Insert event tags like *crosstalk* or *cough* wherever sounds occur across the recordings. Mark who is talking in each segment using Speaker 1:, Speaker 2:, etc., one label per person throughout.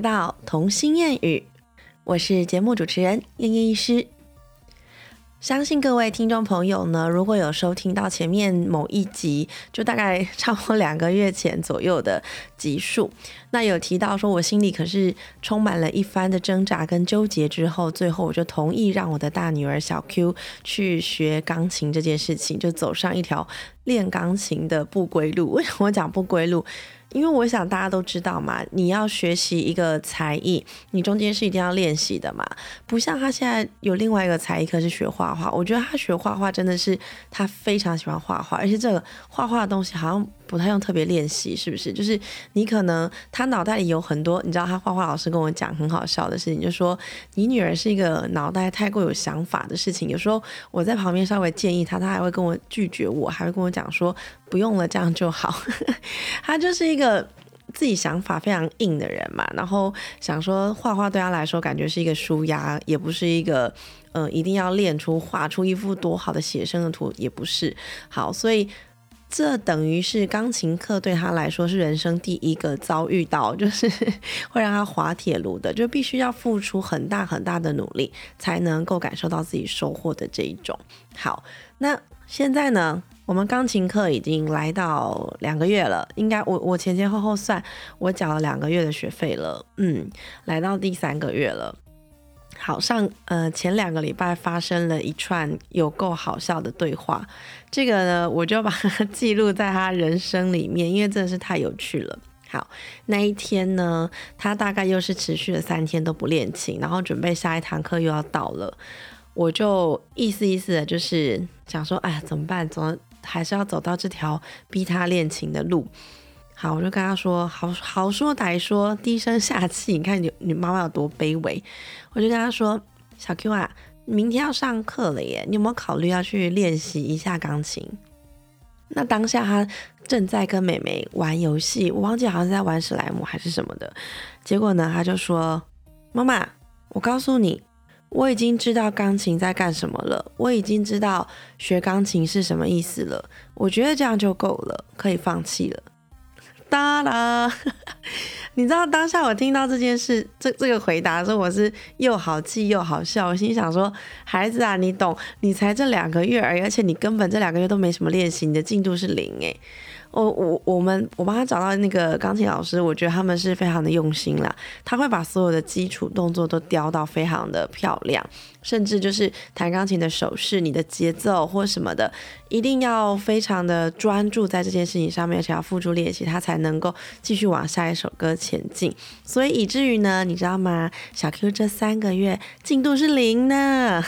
Speaker 1: 到童心谚语，我是节目主持人燕燕医师。相信各位听众朋友呢，如果有收听到前面某一集，就大概差不多两个月前左右的集数，那有提到说我心里可是充满了一番的挣扎跟纠结之后，最后我就同意让我的大女儿小 Q 去学钢琴这件事情，就走上一条练钢琴的不归路。为什么讲不归路？因为我想大家都知道嘛，你要学习一个才艺，你中间是一定要练习的嘛。不像他现在有另外一个才艺，课是学画画。我觉得他学画画真的是他非常喜欢画画，而且这个画画的东西好像。不太用特别练习，是不是？就是你可能他脑袋里有很多，你知道他画画老师跟我讲很好笑的事情，就说你女儿是一个脑袋太过有想法的事情。有时候我在旁边稍微建议他，他还会跟我拒绝我，还会跟我讲说 *laughs* 不用了，这样就好。他就是一个自己想法非常硬的人嘛，然后想说画画对他来说感觉是一个舒压，也不是一个嗯一定要练出画出一幅多好的写生的图，也不是好，所以。这等于是钢琴课对他来说是人生第一个遭遇到，就是会让他滑铁卢的，就必须要付出很大很大的努力才能够感受到自己收获的这一种。好，那现在呢，我们钢琴课已经来到两个月了，应该我我前前后后算，我缴了两个月的学费了，嗯，来到第三个月了。好上呃前两个礼拜发生了一串有够好笑的对话，这个呢我就把它记录在他人生里面，因为真的是太有趣了。*laughs* 好，那一天呢，他大概又是持续了三天都不练琴，然后准备下一堂课又要到了，我就意思意思的就是想说，哎呀怎么办？总还是要走到这条逼他练琴的路。好，我就跟他说，好好说歹说，低声下气，你看你你妈妈有多卑微。我就跟他说，小 Q 啊，明天要上课了耶，你有没有考虑要去练习一下钢琴？那当下他正在跟妹妹玩游戏，我忘记好像是在玩史莱姆还是什么的。结果呢，他就说，妈妈，我告诉你，我已经知道钢琴在干什么了，我已经知道学钢琴是什么意思了，我觉得这样就够了，可以放弃了。哒啦，*laughs* 你知道当下我听到这件事，这这个回答说，我是又好气又好笑。我心想说，孩子啊，你懂，你才这两个月而已，而且你根本这两个月都没什么练习，你的进度是零诶。我我我们我帮他找到那个钢琴老师，我觉得他们是非常的用心啦。他会把所有的基础动作都雕到非常的漂亮，甚至就是弹钢琴的手势、你的节奏或什么的，一定要非常的专注在这件事情上面，而且要付出练习，他才能够继续往下一首歌前进。所以以至于呢，你知道吗？小 Q 这三个月进度是零呢。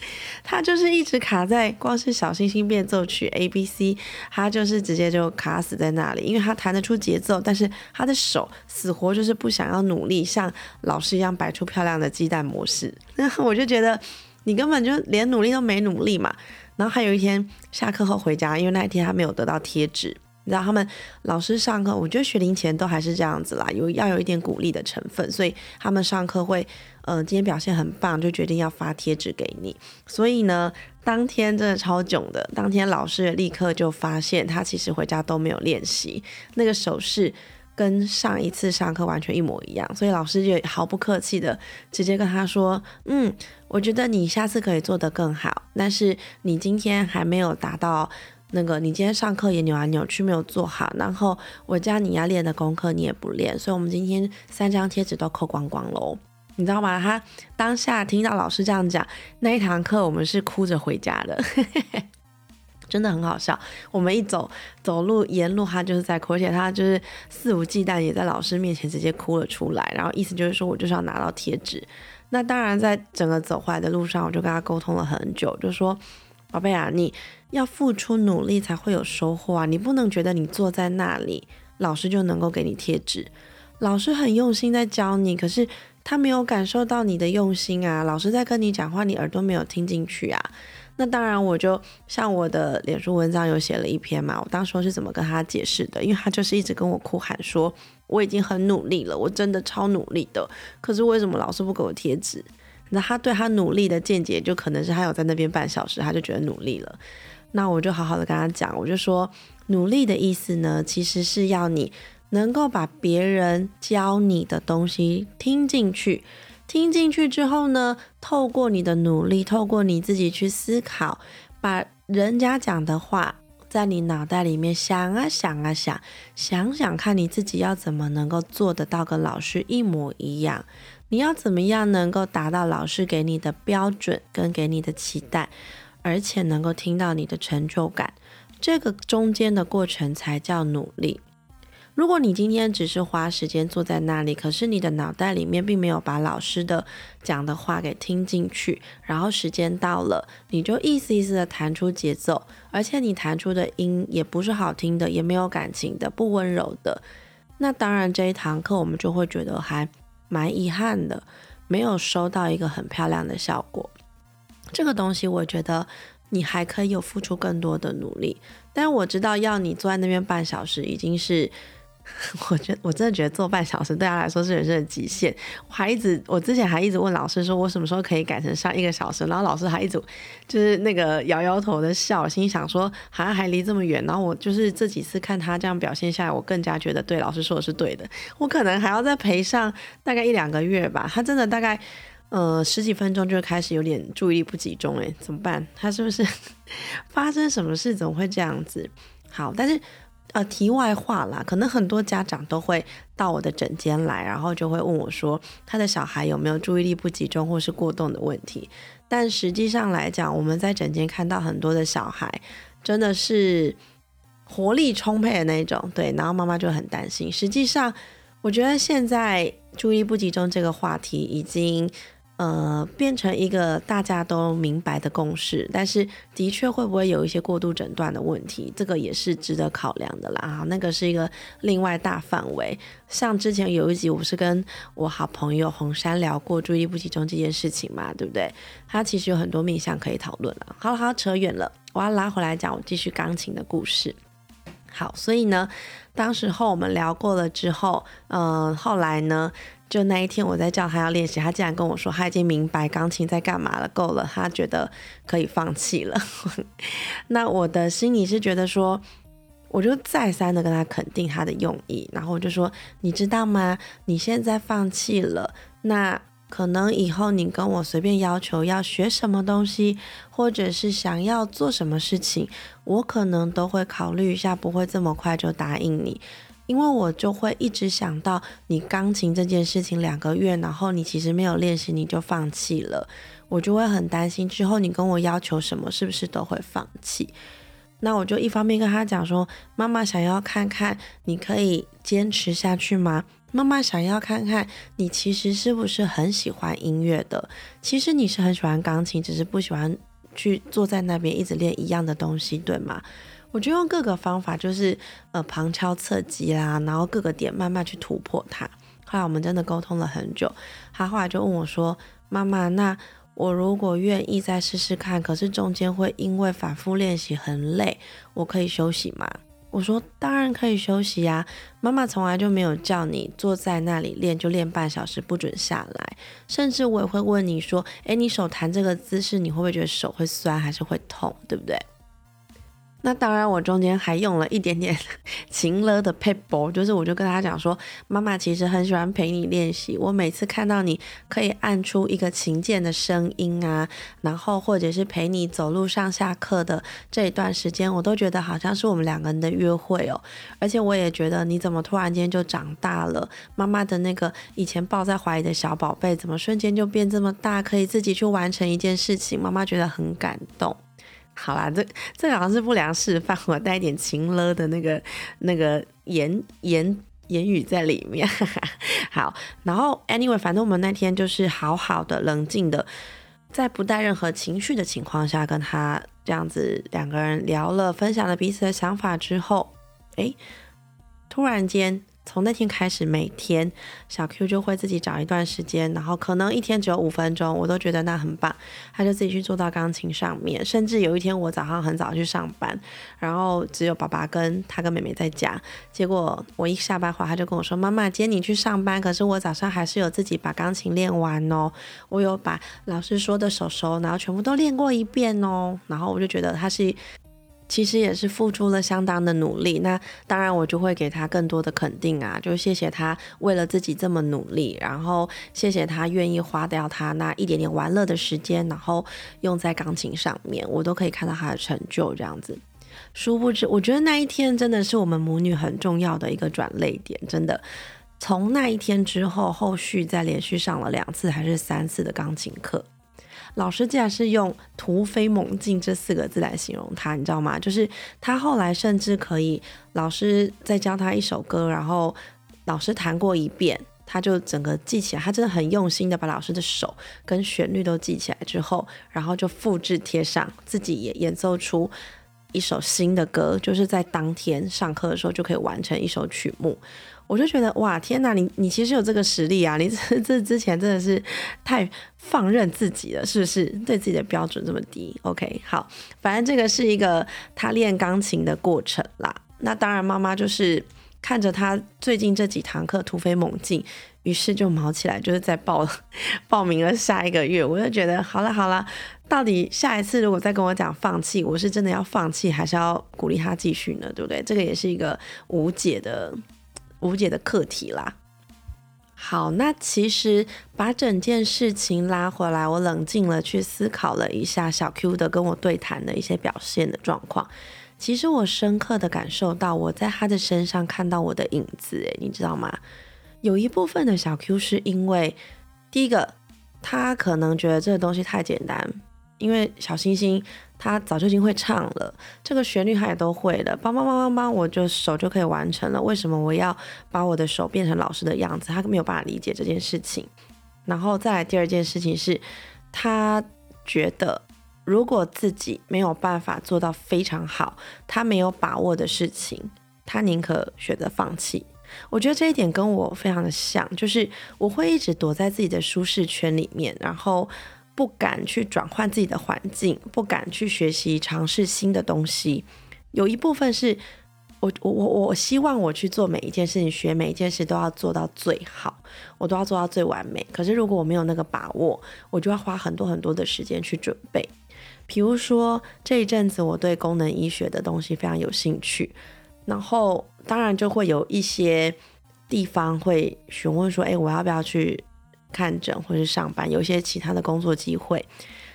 Speaker 1: *laughs* 他就是一直卡在光是小星星变奏曲 A B C，他就是直接就卡死在那里，因为他弹得出节奏，但是他的手死活就是不想要努力，像老师一样摆出漂亮的鸡蛋模式。那 *laughs* 我就觉得你根本就连努力都没努力嘛。然后还有一天下课后回家，因为那一天他没有得到贴纸。你知道他们老师上课，我觉得学龄前都还是这样子啦，有要有一点鼓励的成分，所以他们上课会，嗯，今天表现很棒，就决定要发贴纸给你。所以呢，当天真的超囧的，当天老师立刻就发现他其实回家都没有练习那个手势，跟上一次上课完全一模一样，所以老师就毫不客气的直接跟他说，嗯，我觉得你下次可以做得更好，但是你今天还没有达到。那个，你今天上课也扭来扭去没有做好，然后我教你要练的功课你也不练，所以我们今天三张贴纸都扣光光喽，你知道吗？他当下听到老师这样讲，那一堂课我们是哭着回家的，*laughs* 真的很好笑。我们一走走路沿路，他就是在哭，而且他就是肆无忌惮，也在老师面前直接哭了出来，然后意思就是说我就是要拿到贴纸。那当然，在整个走回来的路上，我就跟他沟通了很久，就说。宝贝啊，你要付出努力才会有收获啊！你不能觉得你坐在那里，老师就能够给你贴纸。老师很用心在教你，可是他没有感受到你的用心啊！老师在跟你讲话，你耳朵没有听进去啊！那当然，我就像我的脸书文章有写了一篇嘛，我当时是怎么跟他解释的？因为他就是一直跟我哭喊说，我已经很努力了，我真的超努力的，可是为什么老师不给我贴纸？那他对他努力的见解，就可能是他有在那边半小时，他就觉得努力了。那我就好好的跟他讲，我就说，努力的意思呢，其实是要你能够把别人教你的东西听进去，听进去之后呢，透过你的努力，透过你自己去思考，把人家讲的话在你脑袋里面想啊想啊想，想想看你自己要怎么能够做得到跟老师一模一样，你要怎么样能够达到老师给你的标准跟给你的期待，而且能够听到你的成就感，这个中间的过程才叫努力。如果你今天只是花时间坐在那里，可是你的脑袋里面并没有把老师的讲的话给听进去，然后时间到了，你就意思意思的弹出节奏，而且你弹出的音也不是好听的，也没有感情的，不温柔的，那当然这一堂课我们就会觉得还蛮遗憾的，没有收到一个很漂亮的效果。这个东西我觉得你还可以有付出更多的努力，但我知道要你坐在那边半小时已经是。*laughs* 我觉我真的觉得做半小时对他来说是人生的极限。我还一直，我之前还一直问老师说，我什么时候可以改成上一个小时？然后老师还一直就是那个摇摇头的笑，心想说好像还离这么远。然后我就是这几次看他这样表现下来，我更加觉得对老师说的是对的。我可能还要再陪上大概一两个月吧。他真的大概呃十几分钟就开始有点注意力不集中，诶，怎么办？他是不是 *laughs* 发生什么事？怎么会这样子？好，但是。呃，题外话啦，可能很多家长都会到我的诊间来，然后就会问我说，他的小孩有没有注意力不集中或是过动的问题。但实际上来讲，我们在诊间看到很多的小孩，真的是活力充沛的那种，对。然后妈妈就很担心。实际上，我觉得现在注意力不集中这个话题已经。呃，变成一个大家都明白的共识，但是的确会不会有一些过度诊断的问题，这个也是值得考量的啦。那个是一个另外大范围。像之前有一集，我不是跟我好朋友红山聊过注意力不集中这件事情嘛，对不对？他其实有很多面向可以讨论了。好了，好，扯远了，我要拉回来讲我继续钢琴的故事。好，所以呢，当时候我们聊过了之后，嗯，后来呢？就那一天，我在叫他要练习，他竟然跟我说他已经明白钢琴在干嘛了，够了，他觉得可以放弃了。*laughs* 那我的心里是觉得说，我就再三的跟他肯定他的用意，然后我就说，你知道吗？你现在放弃了，那可能以后你跟我随便要求要学什么东西，或者是想要做什么事情，我可能都会考虑一下，不会这么快就答应你。因为我就会一直想到你钢琴这件事情两个月，然后你其实没有练习你就放弃了，我就会很担心之后你跟我要求什么是不是都会放弃。那我就一方面跟他讲说，妈妈想要看看你可以坚持下去吗？妈妈想要看看你其实是不是很喜欢音乐的？其实你是很喜欢钢琴，只是不喜欢去坐在那边一直练一样的东西，对吗？我就用各个方法，就是呃旁敲侧击啦，然后各个点慢慢去突破它。后来我们真的沟通了很久，他后来就问我说：“妈妈，那我如果愿意再试试看，可是中间会因为反复练习很累，我可以休息吗？”我说：“当然可以休息呀，妈妈从来就没有叫你坐在那里练就练半小时不准下来，甚至我也会问你说：‘诶，你手弹这个姿势，你会不会觉得手会酸还是会痛，对不对？’”那当然，我中间还用了一点点 *laughs* 情了的 paper，就是我就跟他讲说，妈妈其实很喜欢陪你练习。我每次看到你可以按出一个琴键的声音啊，然后或者是陪你走路上下课的这一段时间，我都觉得好像是我们两个人的约会哦。而且我也觉得，你怎么突然间就长大了？妈妈的那个以前抱在怀里的小宝贝，怎么瞬间就变这么大，可以自己去完成一件事情？妈妈觉得很感动。好啦，这这好像是不良示范，我带一点情勒的那个那个言言言语在里面。*laughs* 好，然后 anyway，反正我们那天就是好好的、冷静的，在不带任何情绪的情况下，跟他这样子两个人聊了，分享了彼此的想法之后，哎，突然间。从那天开始，每天小 Q 就会自己找一段时间，然后可能一天只有五分钟，我都觉得那很棒。他就自己去坐到钢琴上面，甚至有一天我早上很早去上班，然后只有爸爸跟他跟妹妹在家。结果我一下班后，他就跟我说：“妈妈，今天你去上班，可是我早上还是有自己把钢琴练完哦，我有把老师说的手手，然后全部都练过一遍哦。”然后我就觉得他是。其实也是付出了相当的努力。那当然，我就会给他更多的肯定啊，就谢谢他为了自己这么努力，然后谢谢他愿意花掉他那一点点玩乐的时间，然后用在钢琴上面，我都可以看到他的成就这样子。殊不知，我觉得那一天真的是我们母女很重要的一个转泪点，真的。从那一天之后，后续再连续上了两次还是三次的钢琴课，老师竟然是用“突飞猛进”这四个字来形容他，你知道吗？就是他后来甚至可以，老师再教他一首歌，然后老师弹过一遍，他就整个记起来。他真的很用心的把老师的手跟旋律都记起来之后，然后就复制贴上，自己也演奏出。一首新的歌，就是在当天上课的时候就可以完成一首曲目，我就觉得哇，天哪，你你其实有这个实力啊！你 *laughs* 这这之前真的是太放任自己了，是不是？对自己的标准这么低？OK，好，反正这个是一个他练钢琴的过程啦。那当然，妈妈就是看着他最近这几堂课突飞猛进，于是就毛起来，就是在报 *laughs* 报名了下一个月。我就觉得好了好了。到底下一次如果再跟我讲放弃，我是真的要放弃，还是要鼓励他继续呢？对不对？这个也是一个无解的无解的课题啦。好，那其实把整件事情拉回来，我冷静了去思考了一下小 Q 的跟我对谈的一些表现的状况。其实我深刻的感受到我在他的身上看到我的影子，诶，你知道吗？有一部分的小 Q 是因为第一个，他可能觉得这个东西太简单。因为小星星他早就已经会唱了，这个旋律他也都会了，帮帮帮帮帮，我就手就可以完成了。为什么我要把我的手变成老师的样子？他没有办法理解这件事情。然后再来第二件事情是，他觉得如果自己没有办法做到非常好，他没有把握的事情，他宁可选择放弃。我觉得这一点跟我非常的像，就是我会一直躲在自己的舒适圈里面，然后。不敢去转换自己的环境，不敢去学习尝试新的东西。有一部分是我我我我希望我去做每一件事情，学每一件事都要做到最好，我都要做到最完美。可是如果我没有那个把握，我就要花很多很多的时间去准备。比如说这一阵子我对功能医学的东西非常有兴趣，然后当然就会有一些地方会询问说：“哎，我要不要去？”看诊或是上班，有一些其他的工作机会，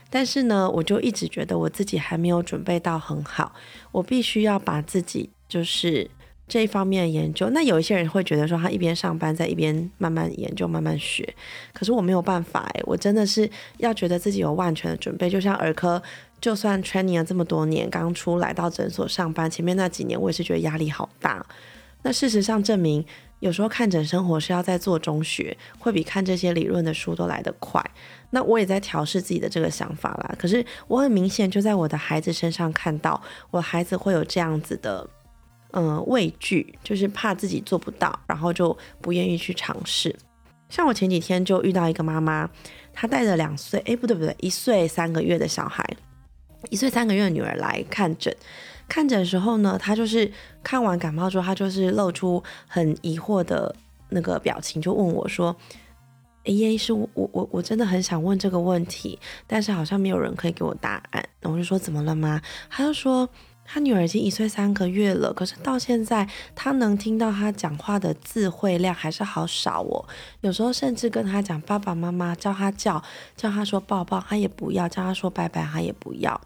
Speaker 1: 但是呢，我就一直觉得我自己还没有准备到很好，我必须要把自己就是这一方面研究。那有一些人会觉得说，他一边上班在一边慢慢研究、慢慢学，可是我没有办法诶，我真的是要觉得自己有万全的准备。就像儿科，就算 training 了这么多年，刚出来到诊所上班，前面那几年我也是觉得压力好大。那事实上证明。有时候看诊生活是要在做中学，会比看这些理论的书都来得快。那我也在调试自己的这个想法啦。可是我很明显就在我的孩子身上看到，我孩子会有这样子的，嗯，畏惧，就是怕自己做不到，然后就不愿意去尝试。像我前几天就遇到一个妈妈，她带着两岁，哎，不对不对，一岁三个月的小孩，一岁三个月的女儿来看诊。看诊的时候呢，他就是看完感冒之后，他就是露出很疑惑的那个表情，就问我说：“哎，叶医师，我我我真的很想问这个问题，但是好像没有人可以给我答案。”然后我就说：“怎么了吗？”他就说：“他女儿已经一岁三个月了，可是到现在他能听到他讲话的字汇量还是好少哦。有时候甚至跟他讲爸爸妈妈，叫他叫叫他说抱抱，他也不要；叫他说拜拜，他也不要。”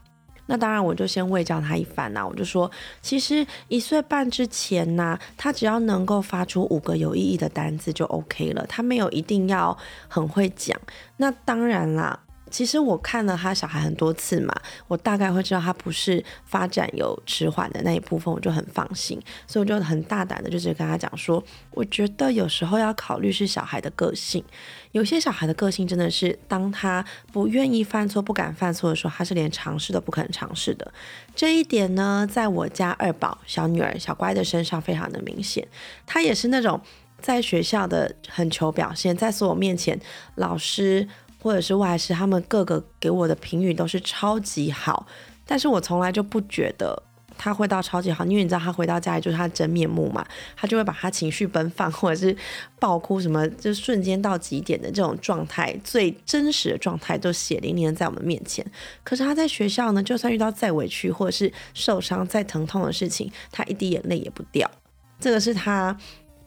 Speaker 1: 那当然，我就先喂教他一番呐。我就说，其实一岁半之前呢，他只要能够发出五个有意义的单字就 OK 了，他没有一定要很会讲。那当然啦。其实我看了他小孩很多次嘛，我大概会知道他不是发展有迟缓的那一部分，我就很放心，所以我就很大胆的就直接跟他讲说，我觉得有时候要考虑是小孩的个性，有些小孩的个性真的是，当他不愿意犯错、不敢犯错的时候，他是连尝试都不肯尝试的。这一点呢，在我家二宝小女儿小乖的身上非常的明显，她也是那种在学校的很求表现，在所有面前老师。或者是外师，他们各个给我的评语都是超级好，但是我从来就不觉得他会到超级好，因为你知道他回到家里就是他真面目嘛，他就会把他情绪奔放或者是爆哭什么，就瞬间到极点的这种状态，最真实的状态都血淋淋的在我们面前。可是他在学校呢，就算遇到再委屈或者是受伤、再疼痛的事情，他一滴眼泪也不掉。这个是他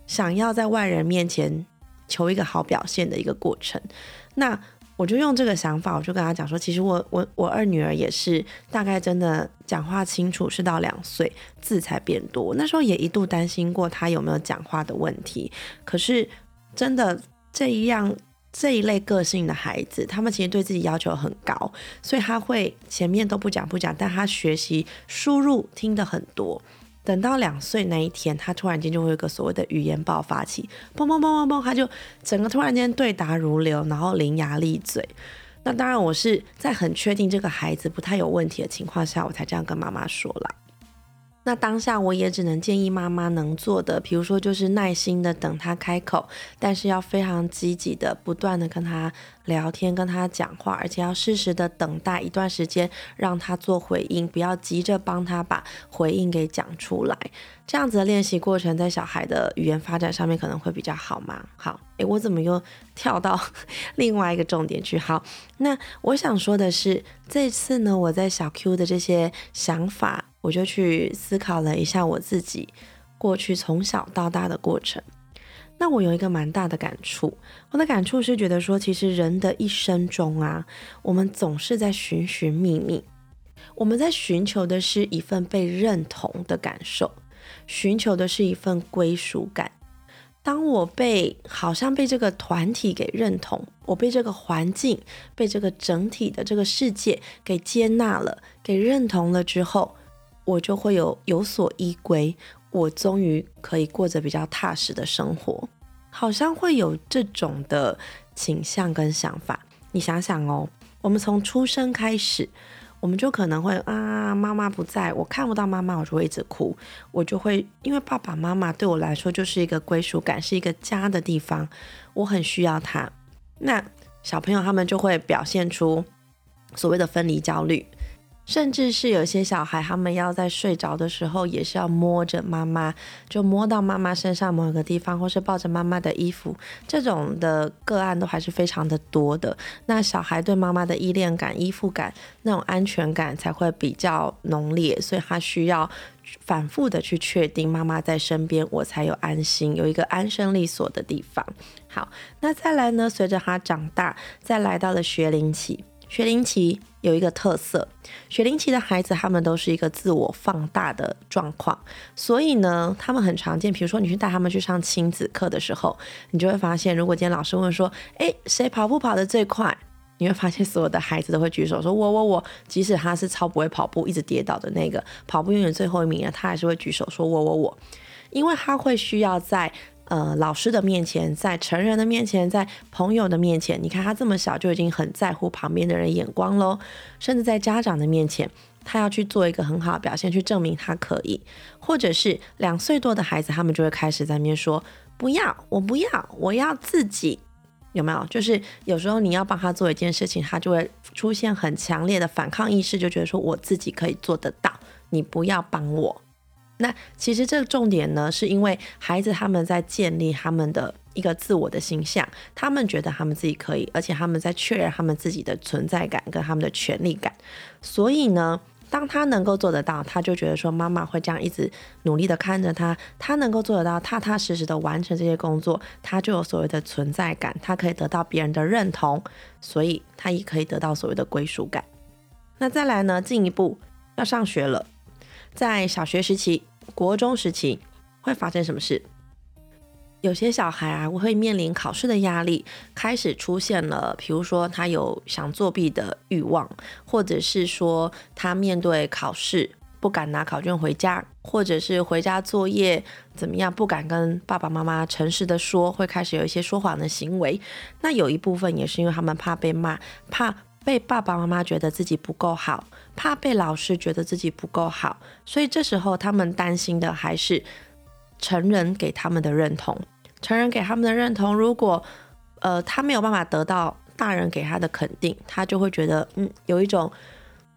Speaker 1: 想要在外人面前求一个好表现的一个过程。那我就用这个想法，我就跟他讲说，其实我我我二女儿也是大概真的讲话清楚是到两岁字才变多，那时候也一度担心过她有没有讲话的问题。可是真的这一样这一类个性的孩子，他们其实对自己要求很高，所以他会前面都不讲不讲，但他学习输入听得很多。等到两岁那一天，他突然间就会有个所谓的语言爆发期，嘣嘣嘣嘣嘣，他就整个突然间对答如流，然后伶牙俐嘴。那当然，我是在很确定这个孩子不太有问题的情况下，我才这样跟妈妈说了。那当下我也只能建议妈妈能做的，比如说就是耐心的等他开口，但是要非常积极的不断的跟他聊天，跟他讲话，而且要适时的等待一段时间，让他做回应，不要急着帮他把回应给讲出来。这样子的练习过程，在小孩的语言发展上面可能会比较好嘛？好，诶，我怎么又跳到 *laughs* 另外一个重点去？好，那我想说的是，这次呢，我在小 Q 的这些想法。我就去思考了一下我自己过去从小到大的过程，那我有一个蛮大的感触。我的感触是觉得说，其实人的一生中啊，我们总是在寻寻觅觅，我们在寻求的是一份被认同的感受，寻求的是一份归属感。当我被好像被这个团体给认同，我被这个环境、被这个整体的这个世界给接纳了、给认同了之后。我就会有有所依归，我终于可以过着比较踏实的生活，好像会有这种的倾向跟想法。你想想哦，我们从出生开始，我们就可能会啊，妈妈不在，我看不到妈妈，我就会一直哭，我就会因为爸爸妈妈对我来说就是一个归属感，是一个家的地方，我很需要他。那小朋友他们就会表现出所谓的分离焦虑。甚至是有些小孩，他们要在睡着的时候，也是要摸着妈妈，就摸到妈妈身上某个地方，或是抱着妈妈的衣服，这种的个案都还是非常的多的。那小孩对妈妈的依恋感、依附感，那种安全感才会比较浓烈，所以他需要反复的去确定妈妈在身边，我才有安心，有一个安身立所的地方。好，那再来呢？随着他长大，再来到了学龄期。学龄期有一个特色，学龄期的孩子他们都是一个自我放大的状况，所以呢，他们很常见。比如说，你去带他们去上亲子课的时候，你就会发现，如果今天老师问说：“诶，谁跑步跑得最快？”你会发现所有的孩子都会举手说：“我我我。”即使他是超不会跑步、一直跌倒的那个，跑步永远最后一名的，他还是会举手说：“我我我。”因为他会需要在。呃，老师的面前，在成人的面前，在朋友的面前，你看他这么小就已经很在乎旁边的人眼光喽。甚至在家长的面前，他要去做一个很好的表现，去证明他可以。或者是两岁多的孩子，他们就会开始在面说：“不要，我不要，我要自己。”有没有？就是有时候你要帮他做一件事情，他就会出现很强烈的反抗意识，就觉得说我自己可以做得到，你不要帮我。那其实这个重点呢，是因为孩子他们在建立他们的一个自我的形象，他们觉得他们自己可以，而且他们在确认他们自己的存在感跟他们的权利感。所以呢，当他能够做得到，他就觉得说妈妈会这样一直努力的看着他，他能够做得到，踏踏实实的完成这些工作，他就有所谓的存在感，他可以得到别人的认同，所以他也可以得到所谓的归属感。那再来呢，进一步要上学了，在小学时期。国中时期会发生什么事？有些小孩啊，会面临考试的压力，开始出现了，比如说他有想作弊的欲望，或者是说他面对考试不敢拿考卷回家，或者是回家作业怎么样不敢跟爸爸妈妈诚实的说，会开始有一些说谎的行为。那有一部分也是因为他们怕被骂，怕。被爸爸妈妈觉得自己不够好，怕被老师觉得自己不够好，所以这时候他们担心的还是成人给他们的认同。成人给他们的认同，如果呃他没有办法得到大人给他的肯定，他就会觉得嗯有一种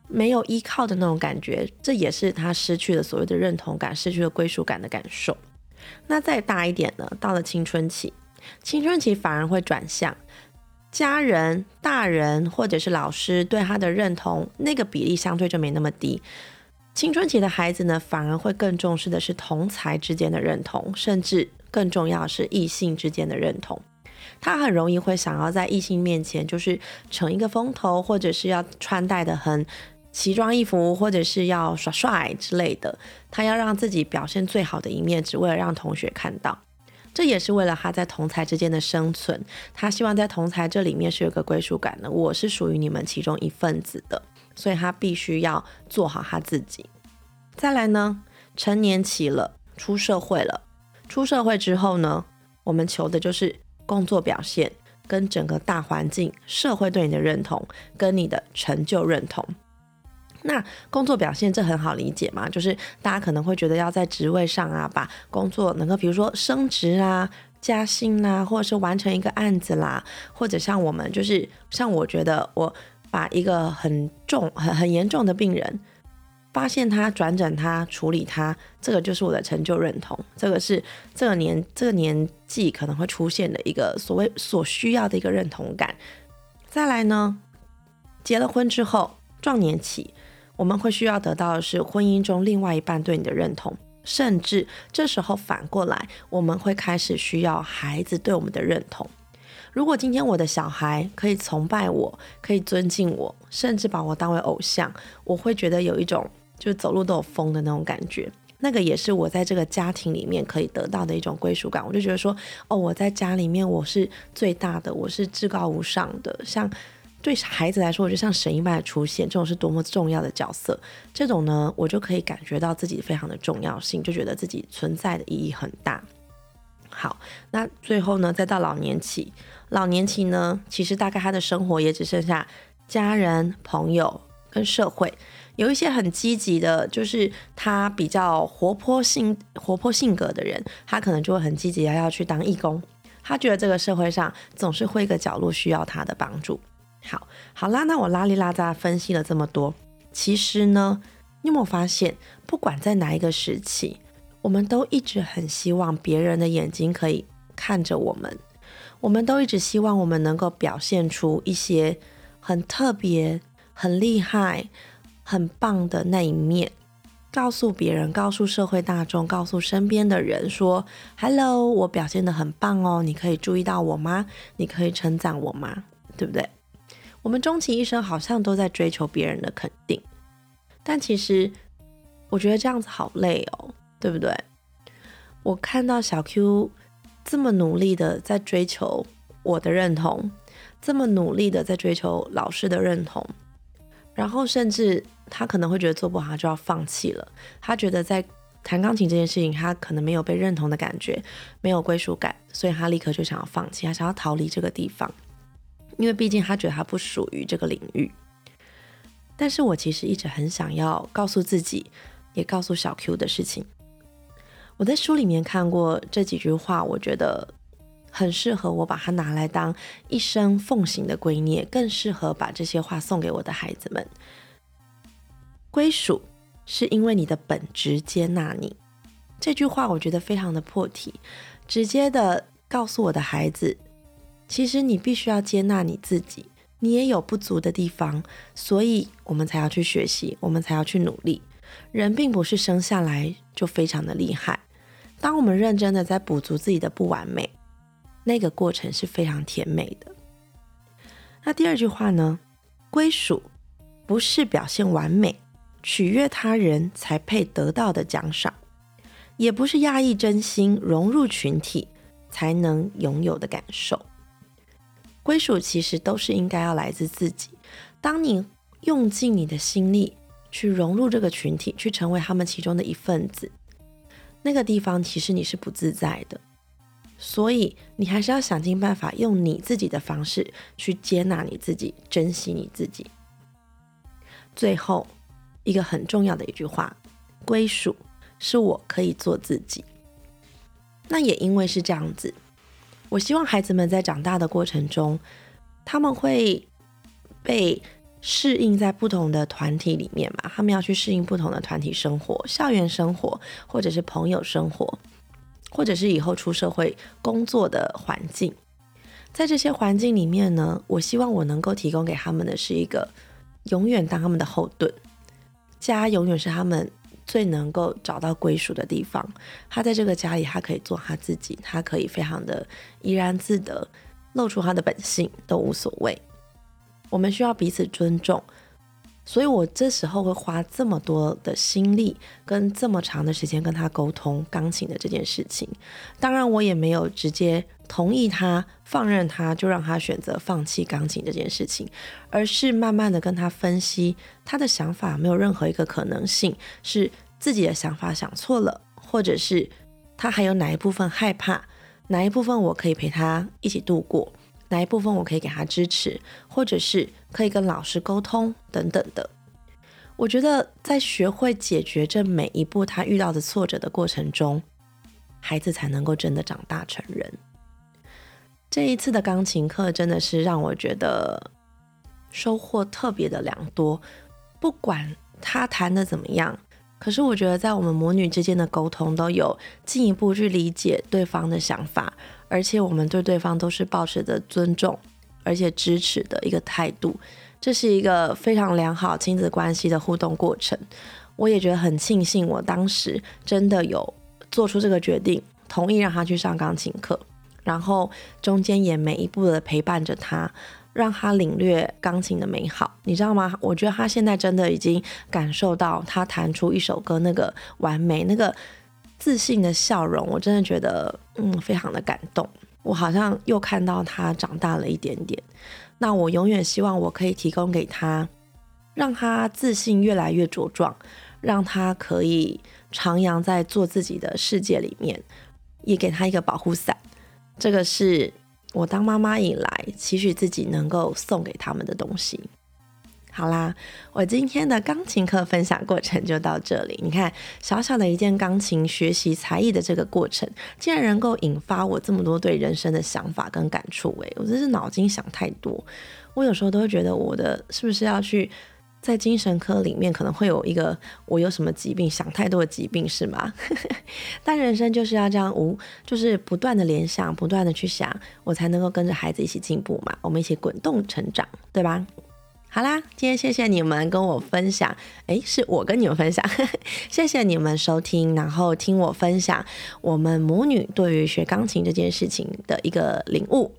Speaker 1: 没有依靠的那种感觉，这也是他失去了所谓的认同感、失去了归属感的感受。那再大一点呢？到了青春期，青春期反而会转向家人、大人或者是老师对他的认同，那个比例相对就没那么低。青春期的孩子呢，反而会更重视的是同才之间的认同，甚至更重要是异性之间的认同。他很容易会想要在异性面前就是逞一个风头，或者是要穿戴的很奇装异服，或者是要耍帅之类的。他要让自己表现最好的一面，只为了让同学看到。这也是为了他在同才之间的生存。他希望在同才这里面是有个归属感的，我是属于你们其中一份子的。所以他必须要做好他自己。再来呢，成年期了，出社会了。出社会之后呢，我们求的就是工作表现跟整个大环境、社会对你的认同跟你的成就认同。那工作表现这很好理解嘛，就是大家可能会觉得要在职位上啊，把工作能够比如说升职啊、加薪啦，或者是完成一个案子啦，或者像我们就是像我觉得我。把一个很重、很很严重的病人发现他、转诊他、处理他，这个就是我的成就认同。这个是这个年这个年纪可能会出现的一个所谓所需要的一个认同感。再来呢，结了婚之后，壮年期，我们会需要得到的是婚姻中另外一半对你的认同，甚至这时候反过来，我们会开始需要孩子对我们的认同。如果今天我的小孩可以崇拜我，可以尊敬我，甚至把我当为偶像，我会觉得有一种就是走路都有风的那种感觉。那个也是我在这个家庭里面可以得到的一种归属感。我就觉得说，哦，我在家里面我是最大的，我是至高无上的。像对孩子来说，我就像神一般的出现，这种是多么重要的角色。这种呢，我就可以感觉到自己非常的重要性，就觉得自己存在的意义很大。好，那最后呢，再到老年期。老年期呢，其实大概他的生活也只剩下家人、朋友跟社会。有一些很积极的，就是他比较活泼性、活泼性格的人，他可能就会很积极的要去当义工。他觉得这个社会上总是会一个角落需要他的帮助。好，好啦，那我拉里拉扎分析了这么多，其实呢，你有没有发现，不管在哪一个时期，我们都一直很希望别人的眼睛可以看着我们。我们都一直希望我们能够表现出一些很特别、很厉害、很棒的那一面，告诉别人、告诉社会大众、告诉身边的人说：“Hello，我表现的很棒哦，你可以注意到我吗？你可以称赞我吗？对不对？”我们终其一生好像都在追求别人的肯定，但其实我觉得这样子好累哦，对不对？我看到小 Q。这么努力的在追求我的认同，这么努力的在追求老师的认同，然后甚至他可能会觉得做不好他就要放弃了。他觉得在弹钢琴这件事情，他可能没有被认同的感觉，没有归属感，所以他立刻就想要放弃，他想要逃离这个地方，因为毕竟他觉得他不属于这个领域。但是我其实一直很想要告诉自己，也告诉小 Q 的事情。我在书里面看过这几句话，我觉得很适合我把它拿来当一生奉行的圭臬，更适合把这些话送给我的孩子们。归属是因为你的本质接纳你，这句话我觉得非常的破题，直接的告诉我的孩子，其实你必须要接纳你自己，你也有不足的地方，所以我们才要去学习，我们才要去努力。人并不是生下来就非常的厉害。当我们认真的在补足自己的不完美，那个过程是非常甜美的。那第二句话呢？归属不是表现完美、取悦他人才配得到的奖赏，也不是压抑真心、融入群体才能拥有的感受。归属其实都是应该要来自自己。当你用尽你的心力。去融入这个群体，去成为他们其中的一份子，那个地方其实你是不自在的，所以你还是要想尽办法，用你自己的方式去接纳你自己，珍惜你自己。最后一个很重要的一句话：归属是我可以做自己。那也因为是这样子，我希望孩子们在长大的过程中，他们会被。适应在不同的团体里面嘛，他们要去适应不同的团体生活、校园生活，或者是朋友生活，或者是以后出社会工作的环境。在这些环境里面呢，我希望我能够提供给他们的是一个永远当他们的后盾，家永远是他们最能够找到归属的地方。他在这个家里，他可以做他自己，他可以非常的怡然自得，露出他的本性都无所谓。我们需要彼此尊重，所以我这时候会花这么多的心力跟这么长的时间跟他沟通钢琴的这件事情。当然，我也没有直接同意他放任他，就让他选择放弃钢琴这件事情，而是慢慢的跟他分析他的想法，没有任何一个可能性是自己的想法想错了，或者是他还有哪一部分害怕，哪一部分我可以陪他一起度过。哪一部分我可以给他支持，或者是可以跟老师沟通等等的。我觉得在学会解决这每一步他遇到的挫折的过程中，孩子才能够真的长大成人。这一次的钢琴课真的是让我觉得收获特别的良多。不管他弹的怎么样，可是我觉得在我们母女之间的沟通都有进一步去理解对方的想法。而且我们对对方都是保持着尊重，而且支持的一个态度，这是一个非常良好亲子关系的互动过程。我也觉得很庆幸，我当时真的有做出这个决定，同意让他去上钢琴课，然后中间也每一步的陪伴着他，让他领略钢琴的美好。你知道吗？我觉得他现在真的已经感受到他弹出一首歌那个完美那个。自信的笑容，我真的觉得，嗯，非常的感动。我好像又看到他长大了一点点。那我永远希望我可以提供给他，让他自信越来越茁壮，让他可以徜徉在做自己的世界里面，也给他一个保护伞。这个是我当妈妈以来期许自己能够送给他们的东西。好啦，我今天的钢琴课分享过程就到这里。你看，小小的一件钢琴学习才艺的这个过程，竟然能够引发我这么多对人生的想法跟感触。诶，我真是脑筋想太多。我有时候都会觉得，我的是不是要去在精神科里面可能会有一个我有什么疾病，想太多的疾病是吗？*laughs* 但人生就是要这样无，就是不断的联想，不断的去想，我才能够跟着孩子一起进步嘛。我们一起滚动成长，对吧？好啦，今天谢谢你们跟我分享，诶，是我跟你们分享，*laughs* 谢谢你们收听，然后听我分享我们母女对于学钢琴这件事情的一个领悟。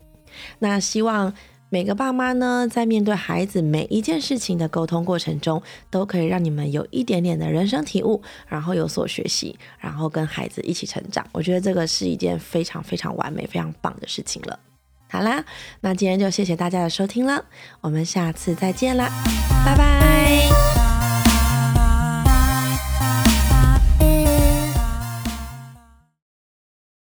Speaker 1: 那希望每个爸妈呢，在面对孩子每一件事情的沟通过程中，都可以让你们有一点点的人生体悟，然后有所学习，然后跟孩子一起成长。我觉得这个是一件非常非常完美、非常棒的事情了。好啦，那今天就谢谢大家的收听了，我们下次再见啦，拜拜。